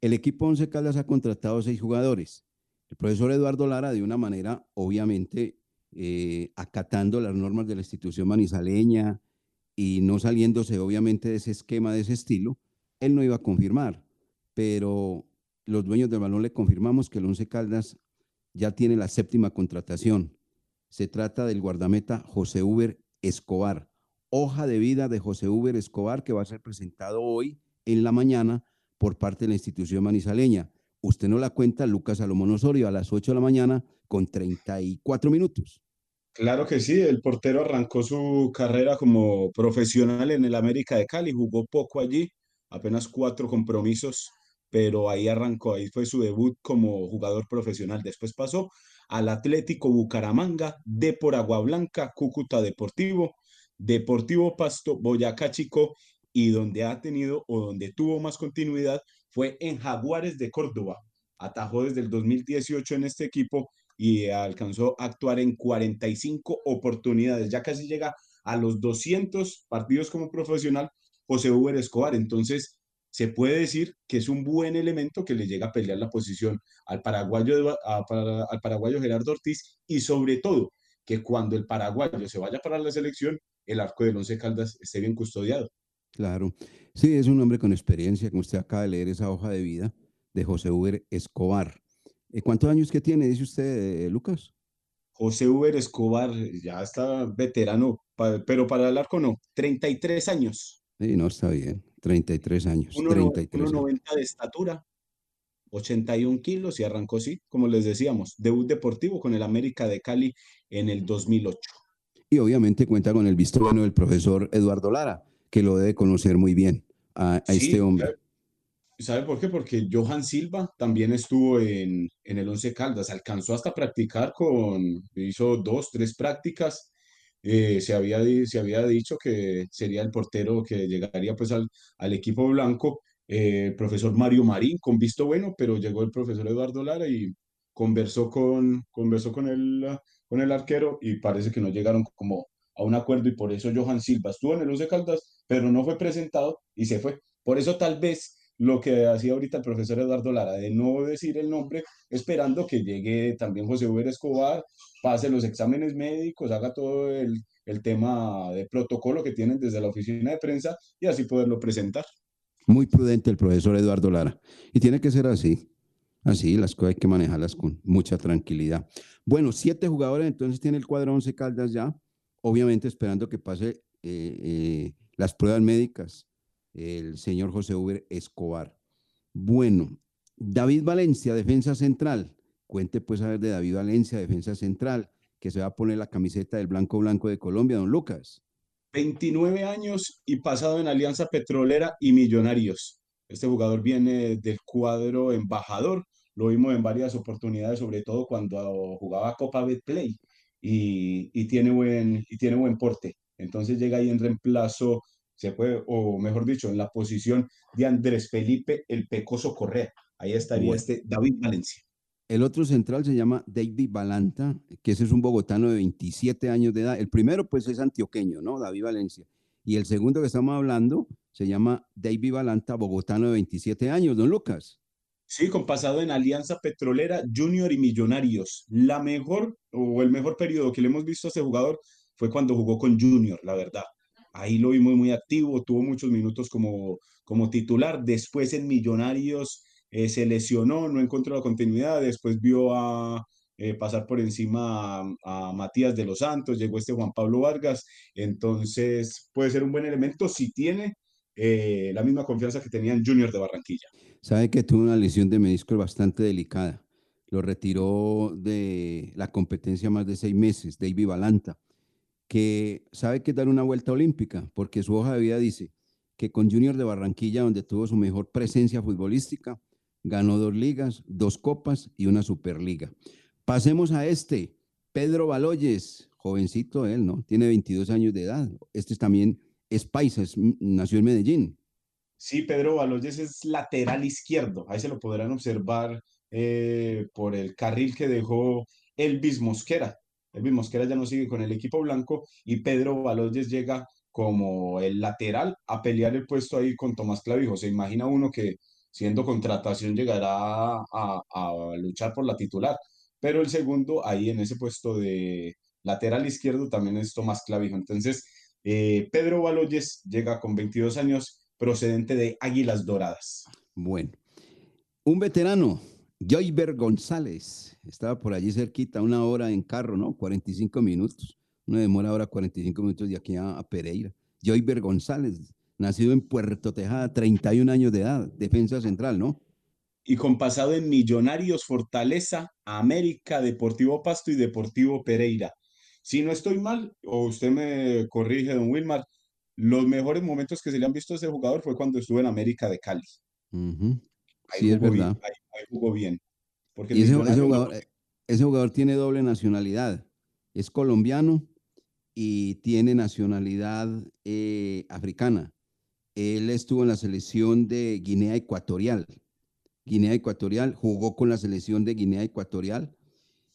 El equipo Once Caldas ha contratado seis jugadores. El profesor Eduardo Lara, de una manera, obviamente, eh, acatando las normas de la institución manizaleña y no saliéndose, obviamente, de ese esquema, de ese estilo, él no iba a confirmar. Pero los dueños del balón le confirmamos que el Once Caldas ya tiene la séptima contratación. Se trata del guardameta José Uber Escobar. Hoja de vida de José Uber Escobar que va a ser presentado hoy en la mañana por parte de la institución manizaleña. Usted no la cuenta, Lucas Salomón Osorio, a las 8 de la mañana con 34 minutos. Claro que sí, el portero arrancó su carrera como profesional en el América de Cali, jugó poco allí, apenas cuatro compromisos pero ahí arrancó, ahí fue su debut como jugador profesional. Después pasó al Atlético Bucaramanga, de por Cúcuta Deportivo, Deportivo Pasto, Boyacá Chico, y donde ha tenido o donde tuvo más continuidad fue en Jaguares de Córdoba. Atajó desde el 2018 en este equipo y alcanzó a actuar en 45 oportunidades. Ya casi llega a los 200 partidos como profesional José Uber Escobar. Entonces, se puede decir que es un buen elemento que le llega a pelear la posición al paraguayo, al paraguayo Gerardo Ortiz y sobre todo que cuando el paraguayo se vaya para la selección, el arco del Once Caldas esté bien custodiado. Claro, sí, es un hombre con experiencia, como usted acaba de leer esa hoja de vida de José Uber Escobar. Eh, ¿Cuántos años que tiene, dice usted, eh, Lucas? José Uber Escobar ya está veterano, pero para el arco no, 33 años. Sí, no, está bien. 33 años. 1,90 de estatura, 81 kilos y arrancó, sí, como les decíamos, debut deportivo con el América de Cali en el 2008. Y obviamente cuenta con el visto bueno del profesor Eduardo Lara, que lo debe conocer muy bien a, este hombre. ¿Sabe por qué? Porque Johan Silva también estuvo en, en el Once Caldas, alcanzó hasta practicar con, hizo dos, tres prácticas eh, se, había, se había dicho que sería el portero que llegaría pues al, al equipo blanco, eh, el profesor Mario Marín, con visto bueno, pero llegó el profesor Eduardo Lara y conversó con, conversó con, el, con el arquero y parece que no llegaron como a un acuerdo y por eso Johan Silva estuvo en el Once Caldas, pero no fue presentado y se fue. Por eso tal vez lo que hacía ahorita el profesor Eduardo Lara, de no decir el nombre, esperando que llegue también José Uber Escobar, pase los exámenes médicos, haga todo el, el tema de protocolo que tienen desde la oficina de prensa y así poderlo presentar. Muy prudente el profesor Eduardo Lara. Y tiene que ser así. Así, las cosas hay que manejarlas con mucha tranquilidad. Bueno, siete jugadores, entonces tiene el cuadro 11 Caldas ya, obviamente esperando que pase eh, eh, las pruebas médicas el señor José Uber Escobar. Bueno, David Valencia, defensa central. Cuente pues a ver de David Valencia, defensa central, que se va a poner la camiseta del Blanco Blanco de Colombia, don Lucas. 29 años y pasado en Alianza Petrolera y Millonarios. Este jugador viene del cuadro embajador, lo vimos en varias oportunidades, sobre todo cuando jugaba Copa Betplay y, y, tiene buen, y tiene buen porte. Entonces llega ahí en reemplazo, se puede, o mejor dicho, en la posición de Andrés Felipe el Pecoso Correa. Ahí estaría este David Valencia. El otro central se llama David Balanta, que ese es un bogotano de 27 años de edad. El primero, pues, es antioqueño, ¿no? David Valencia. Y el segundo que estamos hablando se llama David Balanta, bogotano de 27 años, don Lucas. Sí, con pasado en Alianza Petrolera, Junior y Millonarios. La mejor o el mejor periodo que le hemos visto a este jugador fue cuando jugó con Junior, la verdad. Ahí lo vimos muy activo, tuvo muchos minutos como, como titular. Después en Millonarios eh, se lesionó, no encontró la continuidad, después vio a eh, pasar por encima a, Matías de los Santos, llegó este Juan Pablo Vargas, entonces puede ser un buen elemento si tiene eh, la misma confianza que tenía en Junior de Barranquilla. Sabe que tuvo una lesión de menisco bastante delicada, lo retiró de la competencia más de seis meses, David Balanta, que sabe que dar una vuelta olímpica, porque su hoja de vida dice que con Junior de Barranquilla, donde tuvo su mejor presencia futbolística, ganó dos ligas, dos copas y una superliga. Pasemos a este, Pedro Baloyes, jovencito él, ¿no? Tiene 22 años de edad. Este también es paisa, nació en Medellín. Sí, Pedro Baloyes es lateral izquierdo. Ahí se lo podrán observar eh, por el carril que dejó Elvis Mosquera. Elvis Mosquera ya no sigue con el equipo blanco y Pedro Baloyes llega como el lateral a pelear el puesto ahí con Tomás Clavijo. Se imagina uno que siendo contratación llegará a, luchar por la titular. Pero el segundo, ahí en ese puesto de lateral izquierdo, también es Tomás Clavijo. Entonces, eh, Pedro Baloyes llega con 22 años, procedente de Águilas Doradas. Bueno, un veterano, Joyber González, estaba por allí cerquita, una hora en carro, ¿no? 45 minutos. Una demora ahora 45 minutos de aquí a, a Pereira. Joyber González, nacido en Puerto Tejada, 31 años de edad, defensa central, ¿no? Y con pasado en Millonarios, Fortaleza, América, Deportivo Pasto y Deportivo Pereira. Si no estoy mal, o usted me corrige, don Wilmar, los mejores momentos que se le han visto a ese jugador fue cuando estuvo en América de Cali. Sí, es verdad. ahí, jugó bien. Porque ese, jugador, ese jugador tiene doble nacionalidad. Es colombiano y tiene nacionalidad eh, africana. Él estuvo en la selección de Guinea Ecuatorial. Guinea Ecuatorial, jugó con la selección de Guinea Ecuatorial,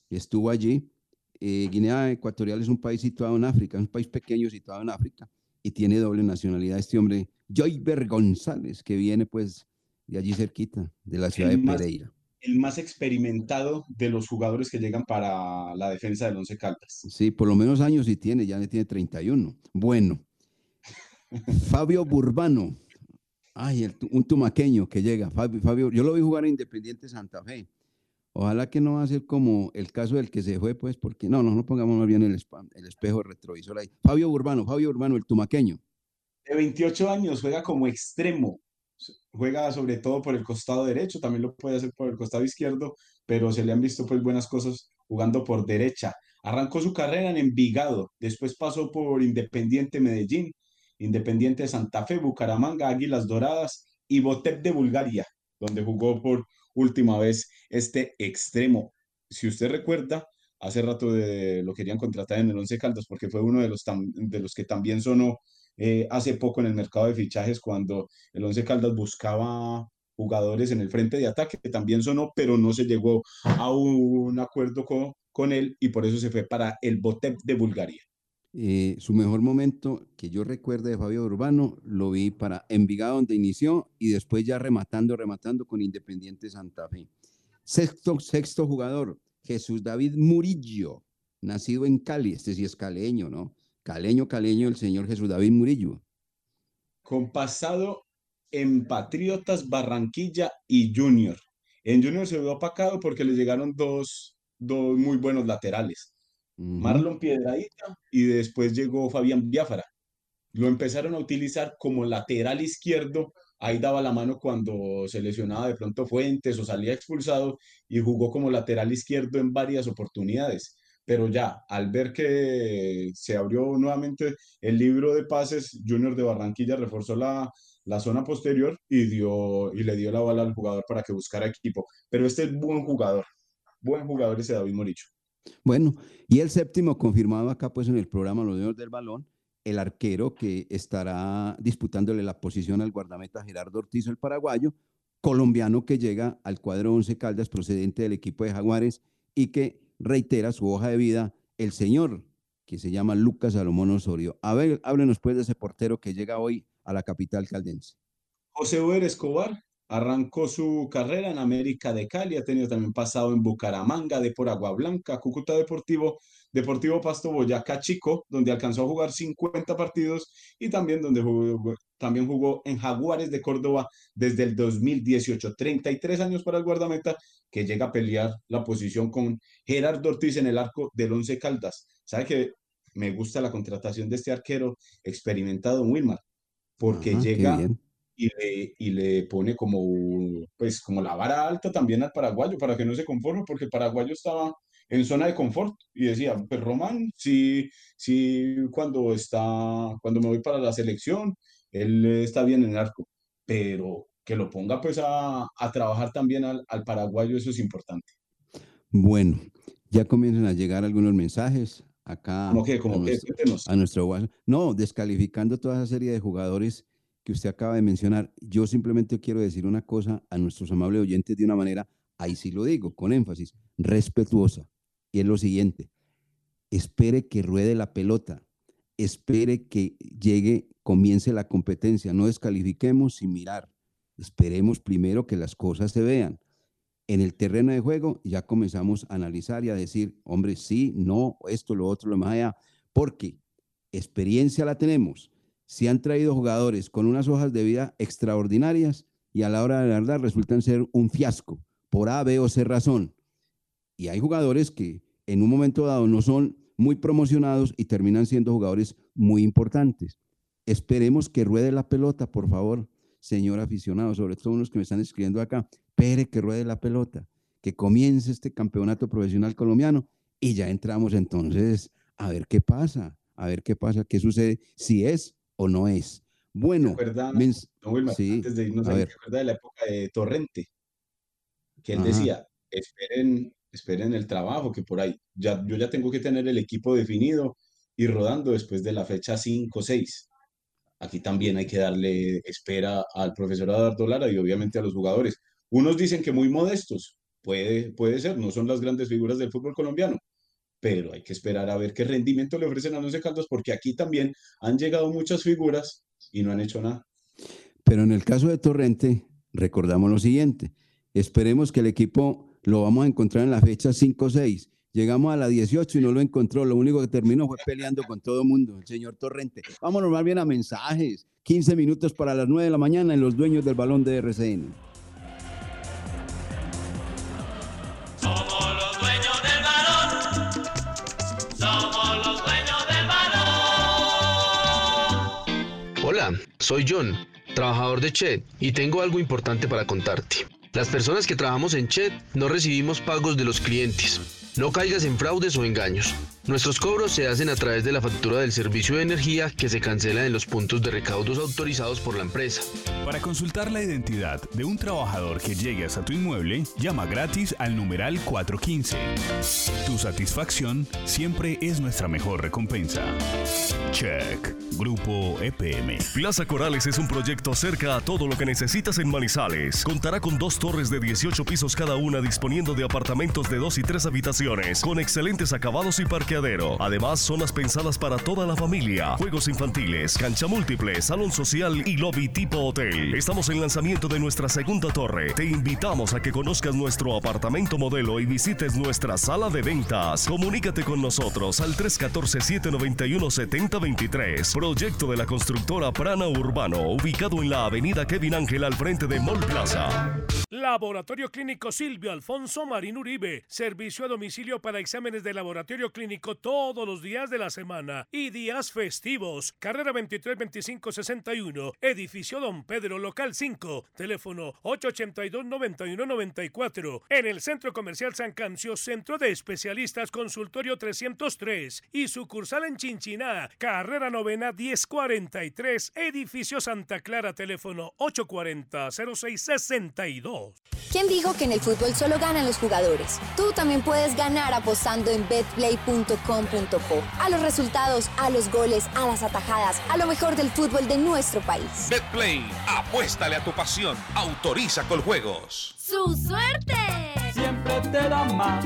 estuvo allí. Eh, Guinea Ecuatorial es un país situado en África, es un país pequeño situado en África y tiene doble nacionalidad. Este hombre, Joyber González, que viene pues de allí cerquita, de la ciudad de Pereira. el más experimentado de los jugadores que llegan para la defensa del Once Caldas. Sí, por lo menos años sí tiene, ya tiene 31. Bueno, Fabio Burbano. Ay, un tumaqueño que llega. Fabio, yo lo vi jugar en Independiente Santa Fe. Ojalá que no va a ser como el caso del que se fue, pues, porque no, no, no pongamos más bien el, el espejo retrovisor ahí. Fabio Urbano, Fabio Urbano, el tumaqueño. De 28 años, juega como extremo. Juega sobre todo por el costado derecho, también lo puede hacer por el costado izquierdo, pero se le han visto pues buenas cosas jugando por derecha. Arrancó su carrera en Envigado, después pasó por Independiente Medellín, Independiente de Santa Fe, Bucaramanga, Águilas Doradas y Botep de Bulgaria, donde jugó por última vez este extremo. Si usted recuerda, hace rato de, lo querían contratar en el Once Caldas porque fue uno de los, de los que también sonó eh, hace poco en el mercado de fichajes cuando el Once Caldas buscaba jugadores en el frente de ataque, que también sonó, pero no se llegó a un acuerdo con, con él y por eso se fue para el Botep de Bulgaria. Eh, su mejor momento que yo recuerde de Fabio Urbano lo vi para Envigado donde inició y después ya rematando, rematando con Independiente Santa Fe. Sexto, sexto jugador, Jesús David Murillo, nacido en Cali, este sí es caleño, ¿no? Caleño, caleño, el señor Jesús David Murillo. Con pasado en Patriotas, Barranquilla y Junior. En Junior se vio opacado porque le llegaron dos, dos muy buenos laterales. Marlon Piedradita y después llegó Fabián Biafara. Lo empezaron a utilizar como lateral izquierdo. Ahí daba la mano cuando se lesionaba de pronto Fuentes o salía expulsado y jugó como lateral izquierdo en varias oportunidades pero ya al ver que se abrió nuevamente el libro de pases, Junior de Barranquilla reforzó la, la zona posterior y, dio, y le dio la bala al jugador para que buscara equipo. Pero este es buen jugador, buen jugador ese David Moricho. Bueno, y el séptimo confirmado acá pues en el programa Los Dedos del Balón, el arquero que estará disputándole la posición al guardameta Gerardo Ortiz, el paraguayo, colombiano que llega al cuadro 11 Caldas procedente del equipo de Jaguares y que reitera su hoja de vida el señor que se llama Lucas Salomón Osorio. A ver, háblenos pues de ese portero que llega hoy a la capital caldense. José Uber Escobar arrancó su carrera en América de Cali, ha tenido también pasado en Bucaramanga, de por Agua Blanca, Cúcuta Deportivo, Deportivo Pasto Boyacá Chico, donde alcanzó a jugar 50 partidos y también donde jugó, también jugó en Jaguares de Córdoba desde el 2018. 33 años para el guardameta que llega a pelear la posición con Gerardo Ortiz en el arco del Once Caldas. ¿Sabe que me gusta la contratación de este arquero experimentado Wilmar? Porque llega y le, y le, pone como, pues, como la vara alta también al paraguayo para que no se conforme, porque el paraguayo estaba en zona de confort y decía, pues Román, sí, sí, cuando está, cuando me voy para la selección, él está bien en el arco, pero que lo ponga pues a, trabajar también al, paraguayo, eso es importante. Bueno, ya comienzan a llegar algunos mensajes acá. ¿Cómo que? ¿Cómo a, que? Nuestro, a nuestro WhatsApp. No, descalificando toda esa serie de jugadores que usted acaba de mencionar. Yo simplemente quiero decir una cosa a nuestros amables oyentes de una manera, ahí sí lo digo, con énfasis, respetuosa. Y es lo siguiente, espere que ruede la pelota, espere que llegue, comience la competencia, no descalifiquemos sin mirar. Esperemos primero que las cosas se vean. En el terreno de juego ya comenzamos a analizar y a decir, hombre, sí, no, esto, lo otro, lo más allá, porque experiencia la tenemos. Se han traído jugadores con unas hojas de vida extraordinarias y a la hora de la verdad resultan ser un fiasco, por A, B o C razón. Y hay jugadores que en un momento dado no son muy promocionados y terminan siendo jugadores muy importantes. Esperemos que ruede la pelota, por favor señor aficionado, sobre todo los que me están escribiendo acá, pere que ruede la pelota, que comience este campeonato profesional colombiano y ya entramos entonces a ver qué pasa, a ver qué pasa, qué sucede, si es o no es. Bueno, sí, antes de irnos, a ver. de la época de Torrente? Que él decía, esperen, esperen el trabajo, que por ahí, ya, yo ya tengo que tener el equipo definido y rodando después de la fecha 5 o 6 aquí también hay que darle espera al profesor Eduardo Lara y obviamente a los jugadores. Unos dicen que muy modestos, puede, puede ser, no son las grandes figuras del fútbol colombiano, pero hay que esperar a ver qué rendimiento le ofrecen a Once Caldas, porque aquí también han llegado muchas figuras y no han hecho nada. Pero en el caso de Torrente, recordamos lo siguiente, esperemos que el equipo lo vamos a encontrar en la fecha 5-6 Llegamos a la 18 y no lo encontró. Lo único que terminó fue peleando con todo el mundo, el señor Torrente. Vámonos más bien a mensajes. 15 minutos para las 9 de la mañana en los dueños del balón de RCN. Somos los dueños del balón. Somos los dueños del balón. Hola, soy John, trabajador de Chet, y tengo algo importante para contarte. Las personas que trabajamos en Chet no recibimos pagos de los clientes. No caigas en fraudes o engaños. Nuestros cobros se hacen a través de la factura del servicio de energía que se cancela en los puntos de recaudos autorizados por la empresa. Para consultar la identidad de un trabajador que llegue hasta tu inmueble, llama gratis al numeral 415. Tu satisfacción siempre es nuestra mejor recompensa. Check. Grupo EPM. Plaza Corales es un proyecto cerca a todo lo que necesitas en Manizales. Contará con dos torres de 18 pisos cada una disponiendo de apartamentos de dos y tres habitaciones con excelentes acabados y parqueadero. Además, zonas pensadas para toda la familia, juegos infantiles, cancha múltiple, salón social y lobby tipo hotel. Estamos en lanzamiento de nuestra segunda torre. Te invitamos a que conozcas nuestro apartamento modelo y visites nuestra sala de ventas. Comunícate con nosotros al 314-791-7023. Proyecto de la constructora Prana Urbano, ubicado en la avenida Kevin Ángel al frente de Mall Plaza. Laboratorio Clínico Silvio Alfonso Marín Uribe. Servicio a domicilio para exámenes de laboratorio clínico todos los días de la semana y días festivos. Carrera 232561. Edificio Don Pedro, local 5. Teléfono 882-9194. En el Centro Comercial San Cancio, Centro de Especialistas Consultorio 303. Y sucursal en Chinchiná. Carrera Novena 1043. Edificio Santa Clara. Teléfono 840-0662. ¿Quién dijo que en el fútbol solo ganan los jugadores? Tú también puedes ganar apostando en betplay.com.co. A los resultados, a los goles, a las atajadas, a lo mejor del fútbol de nuestro país. Betplay, apuéstale a tu pasión. Autoriza con juegos. ¡Su suerte! Siempre te da más.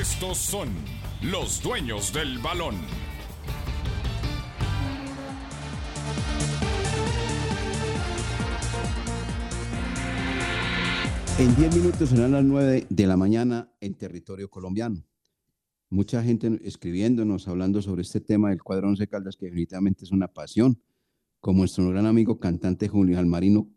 Estos son los dueños del balón. En 10 minutos serán las 9 de la mañana en territorio colombiano. Mucha gente escribiéndonos, hablando sobre este tema del cuadro Once Caldas, que definitivamente es una pasión, como nuestro gran amigo cantante Julio Almarino,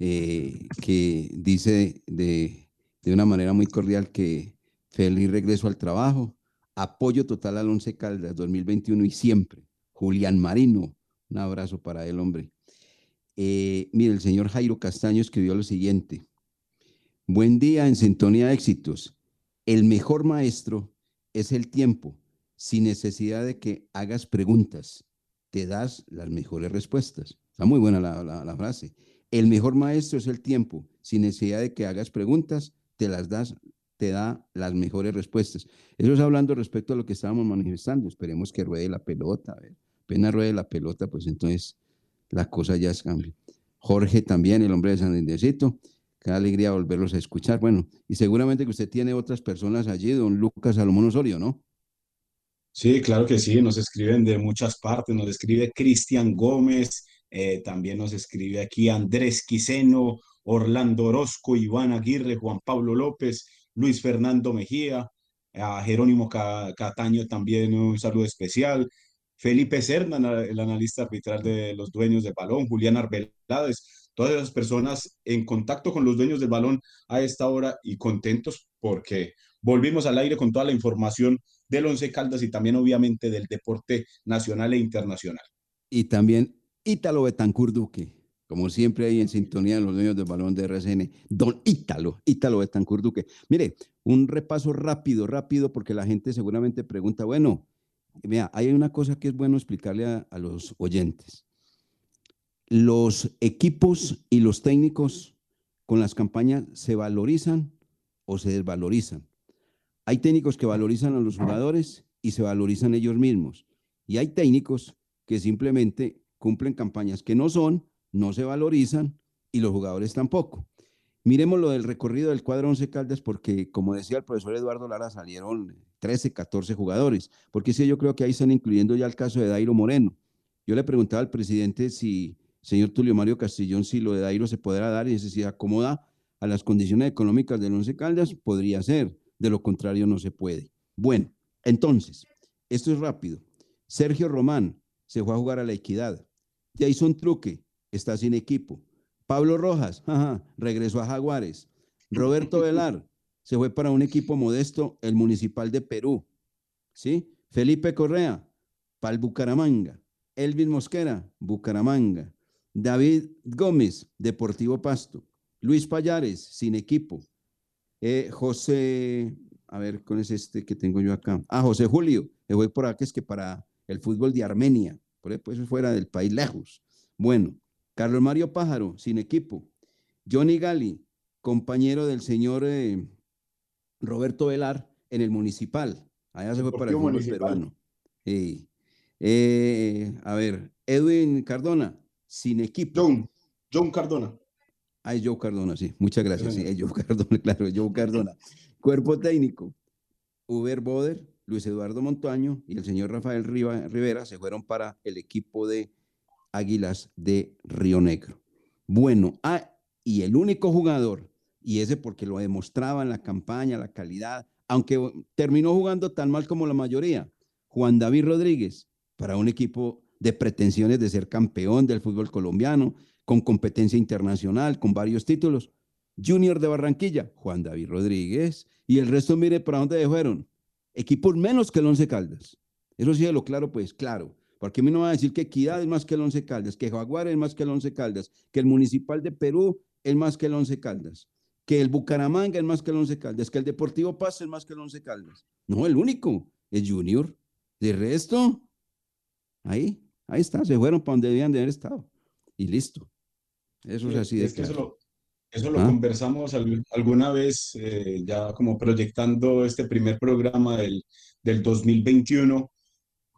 eh, que dice de, de una manera muy cordial que feliz regreso al trabajo, apoyo total al Once Caldas 2021 y siempre. Julián Marino, un abrazo para él, hombre. Eh, mire, el señor Jairo Castaño escribió lo siguiente. Buen día en sintonía éxitos. El mejor maestro es el tiempo, sin necesidad de que hagas preguntas. Te das las mejores respuestas. Está muy buena la frase. El mejor maestro es el tiempo, sin necesidad de que hagas preguntas, te las das, te da las mejores respuestas. Eso es hablando respecto a lo que estábamos manifestando. Esperemos que ruede la pelota. A ver, apenas ruede la pelota, pues entonces la cosa ya es cambio. Jorge también, el hombre de San Indecito. Qué alegría volverlos a escuchar. Bueno, y seguramente que usted tiene otras personas allí, don Lucas Salomón Osorio, ¿no? Sí, claro que sí, nos escriben de muchas partes, nos escribe Cristian Gómez, eh, también nos escribe aquí Andrés Quiseno, Orlando Orozco, Iván Aguirre, Juan Pablo López, Luis Fernando Mejía, a Jerónimo Cataño también un saludo especial, Felipe Cerna, el analista arbitral de los dueños del balón, Julián Arbeláez, todas esas personas en contacto con los dueños del balón a esta hora y contentos porque volvimos al aire con toda la información del Once Caldas y también obviamente del deporte nacional e internacional. Y también Ítalo Betancur Duque, como siempre ahí en sintonía los dueños del balón de RCN, don Ítalo, Ítalo Betancur Duque. Mire, un repaso rápido, rápido, porque la gente seguramente pregunta, bueno, mira, hay una cosa que es bueno explicarle a, a los oyentes. Los equipos y los técnicos con las campañas se valorizan o se desvalorizan. Hay técnicos que valorizan a los jugadores y se valorizan ellos mismos. Y hay técnicos que simplemente cumplen campañas que no son, no se valorizan y los jugadores tampoco. Miremos lo del recorrido del cuadro 11 Caldas porque, como decía el profesor Eduardo Lara, salieron 13, 14 jugadores. Porque sí, yo creo que ahí están incluyendo ya el caso de Dairo Moreno. Yo le preguntaba al presidente si, señor Tulio Mario Castillón, si lo de Dairo se podrá dar y si acomoda a las condiciones económicas del Once Caldas, podría ser de lo contrario no se puede. Bueno, entonces, esto es rápido. Sergio Román se fue a jugar a la equidad. Jason Truque está sin equipo. Pablo Rojas regresó a Jaguares. Roberto Velar se fue para un equipo modesto, el Municipal de Perú. ¿Sí? Felipe Correa, para el Bucaramanga. Elvin Mosquera, Bucaramanga. David Gómez, Deportivo Pasto. Luis Payares, sin equipo. Eh, José, a ver, ¿con es este que tengo yo acá? Ah, José Julio, me voy por acá, es que para el fútbol de Armenia, por eso pues, fuera del país lejos. Bueno, Carlos Mario Pájaro, sin equipo. Johnny Gali, compañero del señor eh, Roberto Velar en el municipal. Allá se fue para el fútbol peruano. Eh, a ver, Edwin Cardona, sin equipo. John, John Cardona. Ah, Joe Cardona, sí. Muchas gracias. Sí, Joe Cardona, claro, Joe Cardona. Cuerpo técnico. Uber Boder, Luis Eduardo Montaño y el señor Rafael Rivera se fueron para el equipo de Águilas de Río Negro. Bueno, ah, y el único jugador, y ese porque lo demostraba en la campaña, la calidad, aunque terminó jugando tan mal como la mayoría, Juan David Rodríguez, para un equipo de pretensiones de ser campeón del fútbol colombiano, con competencia internacional, con varios títulos. Junior de Barranquilla, Juan David Rodríguez, y el resto, mire, ¿para dónde fueron? Equipos menos que el Once Caldas. Eso sí, lo claro, pues claro. Porque a mí no va a decir que Equidad es más que el Once Caldas, que Jaguar es más que el Once Caldas, que el Municipal de Perú es más que el Once Caldas, que el Bucaramanga es más que el Once Caldas, que el Deportivo Paz es más que el Once Caldas. No, el único es Junior. De resto, ahí, ahí está, se fueron para donde debían de haber estado. Y listo. Eso es así de Eso lo, eso lo ¿Ah? conversamos alguna vez, eh, ya como proyectando este primer programa del, del 2021,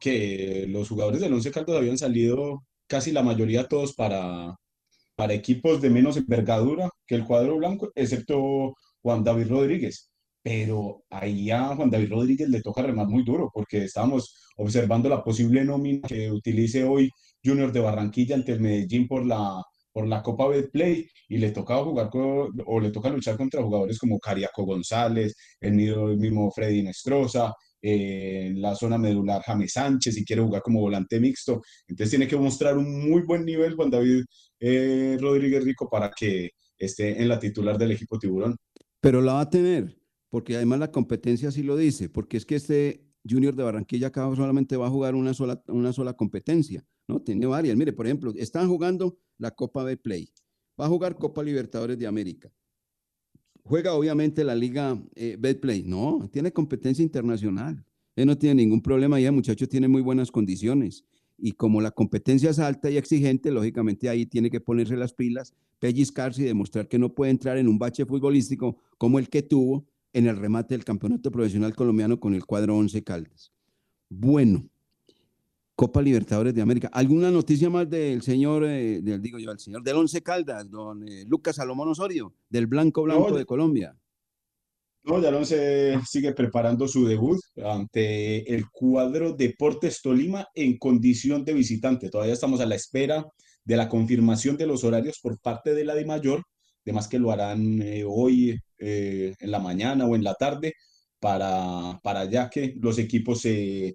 que los jugadores del Once Caldas habían salido casi la mayoría todos para, para equipos de menos envergadura que el cuadro blanco, excepto Juan David Rodríguez. Pero ahí a Juan David Rodríguez le toca remar muy duro porque estábamos observando la posible nómina que utilice hoy Junior de Barranquilla ante el Medellín por la, por la Copa Betplay y le tocaba jugar o le toca luchar contra jugadores como Cariaco González, el mismo Freddy Nestroza, eh, la zona medular James Sánchez y quiere jugar como volante mixto. Entonces tiene que mostrar un muy buen nivel Juan David eh, Rodríguez Rico para que esté en la titular del equipo Tiburón. Pero la va a tener, porque además la competencia sí lo dice, porque es que este Junior de Barranquilla acá solamente va a jugar una sola, una sola competencia, ¿no? Tiene varias. Mire, por ejemplo, están jugando la Copa Play, va a jugar Copa Libertadores de América. Juega obviamente la Liga eh, Betplay, no, tiene competencia internacional. Él no tiene ningún problema y el muchacho tiene muy buenas condiciones. Y como la competencia es alta y exigente, lógicamente ahí tiene que ponerse las pilas, pellizcarse y demostrar que no puede entrar en un bache futbolístico como el que tuvo en el remate del campeonato profesional colombiano con el cuadro 11 Caldas. Bueno, Copa Libertadores de América. ¿Alguna noticia más del señor, eh, del, digo yo, el señor del Once Caldas, don eh, Lucas Salomón Osorio, del Blanco Blanco de Colombia? No, Yaron se sigue preparando su debut ante el cuadro Deportes Tolima en condición de visitante. Todavía estamos a la espera de la confirmación de los horarios por parte de la de Mayor, además que lo harán eh, hoy en la mañana o en la tarde para, para ya que los equipos se,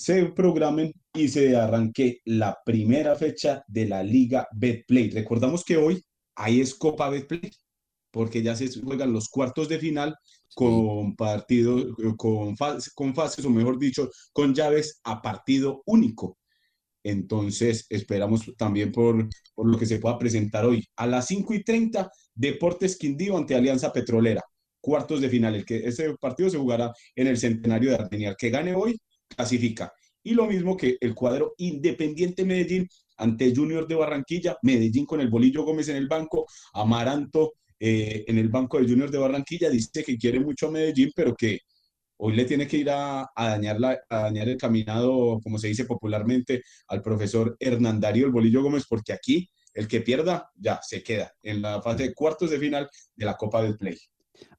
se programen y se arranque la primera fecha de la Liga Betplay. Recordamos que hoy ahí es Copa Betplay porque ya se juegan los cuartos de final con partidos, con, con fases, o mejor dicho, con llaves a partido único. Entonces, esperamos también por, por lo que se pueda presentar hoy. A las 5 y 30, Deportes Quindío ante Alianza Petrolera. Cuartos de final. El que, ese partido se jugará en el centenario de Armenia. Que gane hoy, clasifica. Y lo mismo que el cuadro Independiente Medellín ante Junior de Barranquilla. Medellín con el Bolillo Gómez en el banco. Amaranto eh, en el banco de Junior de Barranquilla. Dice que quiere mucho a Medellín, pero que hoy le tiene que ir a, dañar, la, dañar el caminado, como se dice popularmente, al profesor Hernandario el Bolillo Gómez, porque aquí el que pierda ya se queda en la fase de cuartos de final de la Copa del Play.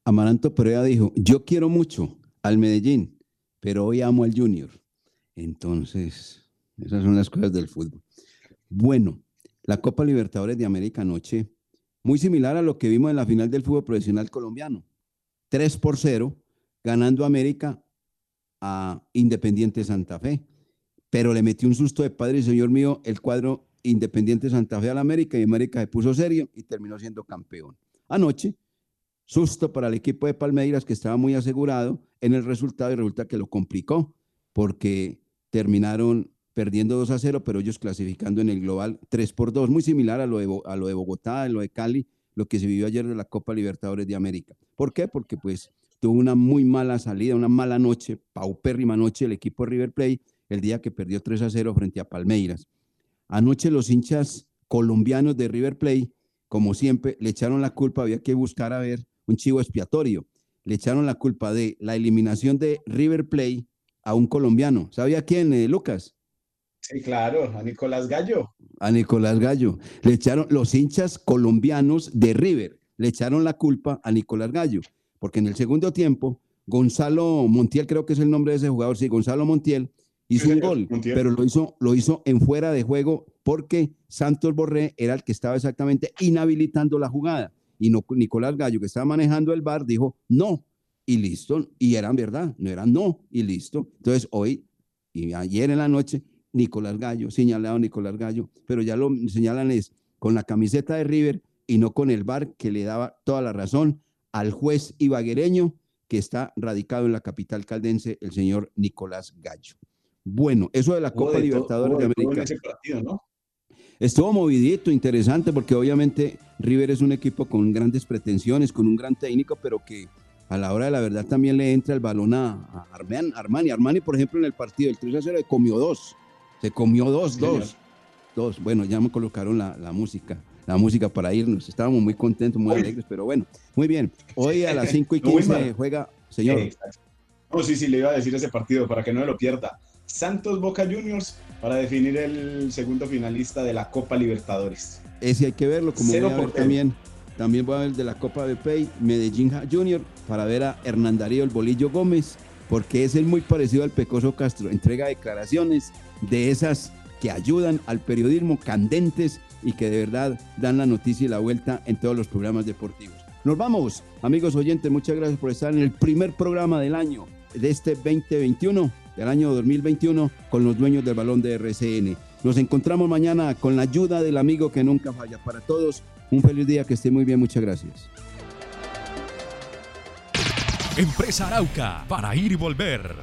Amaranto Perea dijo, yo quiero mucho al Medellín, pero hoy amo al Junior. Entonces, esas son las cosas del fútbol. Bueno, la Copa Libertadores de América anoche muy similar a lo que vimos en la final del fútbol profesional colombiano. 3 por 0, ganando América a Independiente Santa Fe. Pero le metió un susto de padre y señor mío el cuadro Independiente Santa Fe al América y América se puso serio y terminó siendo campeón. Anoche, susto para el equipo de Palmeiras que estaba muy asegurado en el resultado y resulta que lo complicó porque terminaron perdiendo 2 a 0, pero ellos clasificando en el global 3 por 2, muy similar a lo, de, a lo de Bogotá, a lo de Cali, lo que se vivió ayer de la Copa Libertadores de América. ¿Por qué? Porque pues tuvo una muy mala salida, una mala noche, paupérrima noche el equipo de River Plate el día que perdió 3 a 0 frente a Palmeiras. Anoche los hinchas colombianos de River Plate, como siempre, le echaron la culpa, había que buscar a ver un chivo expiatorio. Le echaron la culpa de la eliminación de River Plate a un colombiano. ¿Sabía quién, eh, Lucas? Sí, claro, a Nicolás Gallo. A Nicolás Gallo. Le echaron los hinchas colombianos de River, le echaron la culpa a Nicolás Gallo, porque en el segundo tiempo, Gonzalo Montiel, creo que es el nombre de ese jugador, sí, Gonzalo Montiel, hizo un gol, pero lo hizo, lo hizo en fuera de juego porque Santos Borré era el que estaba exactamente inhabilitando la jugada. Y no, Nicolás Gallo, que estaba manejando el bar, dijo no, y listo. Y eran verdad, no eran no, y listo. Entonces hoy y ayer en la noche Nicolás Gallo, señalado Nicolás Gallo, pero ya lo señalan es con la camiseta de River y no con el bar que le daba toda la razón al juez ibaguereño que está radicado en la capital caldense, el señor Nicolás Gallo. Bueno, eso de la Copa Libertadores de, América. Estuvo movidito, interesante, porque obviamente River es un equipo con grandes pretensiones, con un gran técnico, pero que a la hora de la verdad también le entra el balón a, Armani. Armani, por ejemplo, en el partido del 3 a 0 le comió dos. Se comió dos, dos. Dos. Bueno, ya me colocaron la, música, la música para irnos. Estábamos muy contentos, muy alegres, pero bueno, muy bien. Hoy a las 5 y 15 juega, señor. no, sí, sí, le iba a decir ese partido para que no lo pierda. Santos Boca Juniors para definir el segundo finalista de la Copa Libertadores. Ese hay que verlo, como voy a ver también. También voy a ver de la Copa de Pay, Medellín Junior, para ver a Hernán Darío el Bolillo Gómez, porque es el muy parecido al Pecoso Castro. Entrega declaraciones, de esas que ayudan al periodismo candentes y que de verdad dan la noticia y la vuelta en todos los programas deportivos. Nos vamos, amigos oyentes, muchas gracias por estar en el primer programa del año de este 2021, del año 2021, con los dueños del balón de RCN. Nos encontramos mañana con la ayuda del amigo que nunca falla. Para todos, un feliz día, que esté muy bien, muchas gracias. Empresa Arauca, para ir y volver.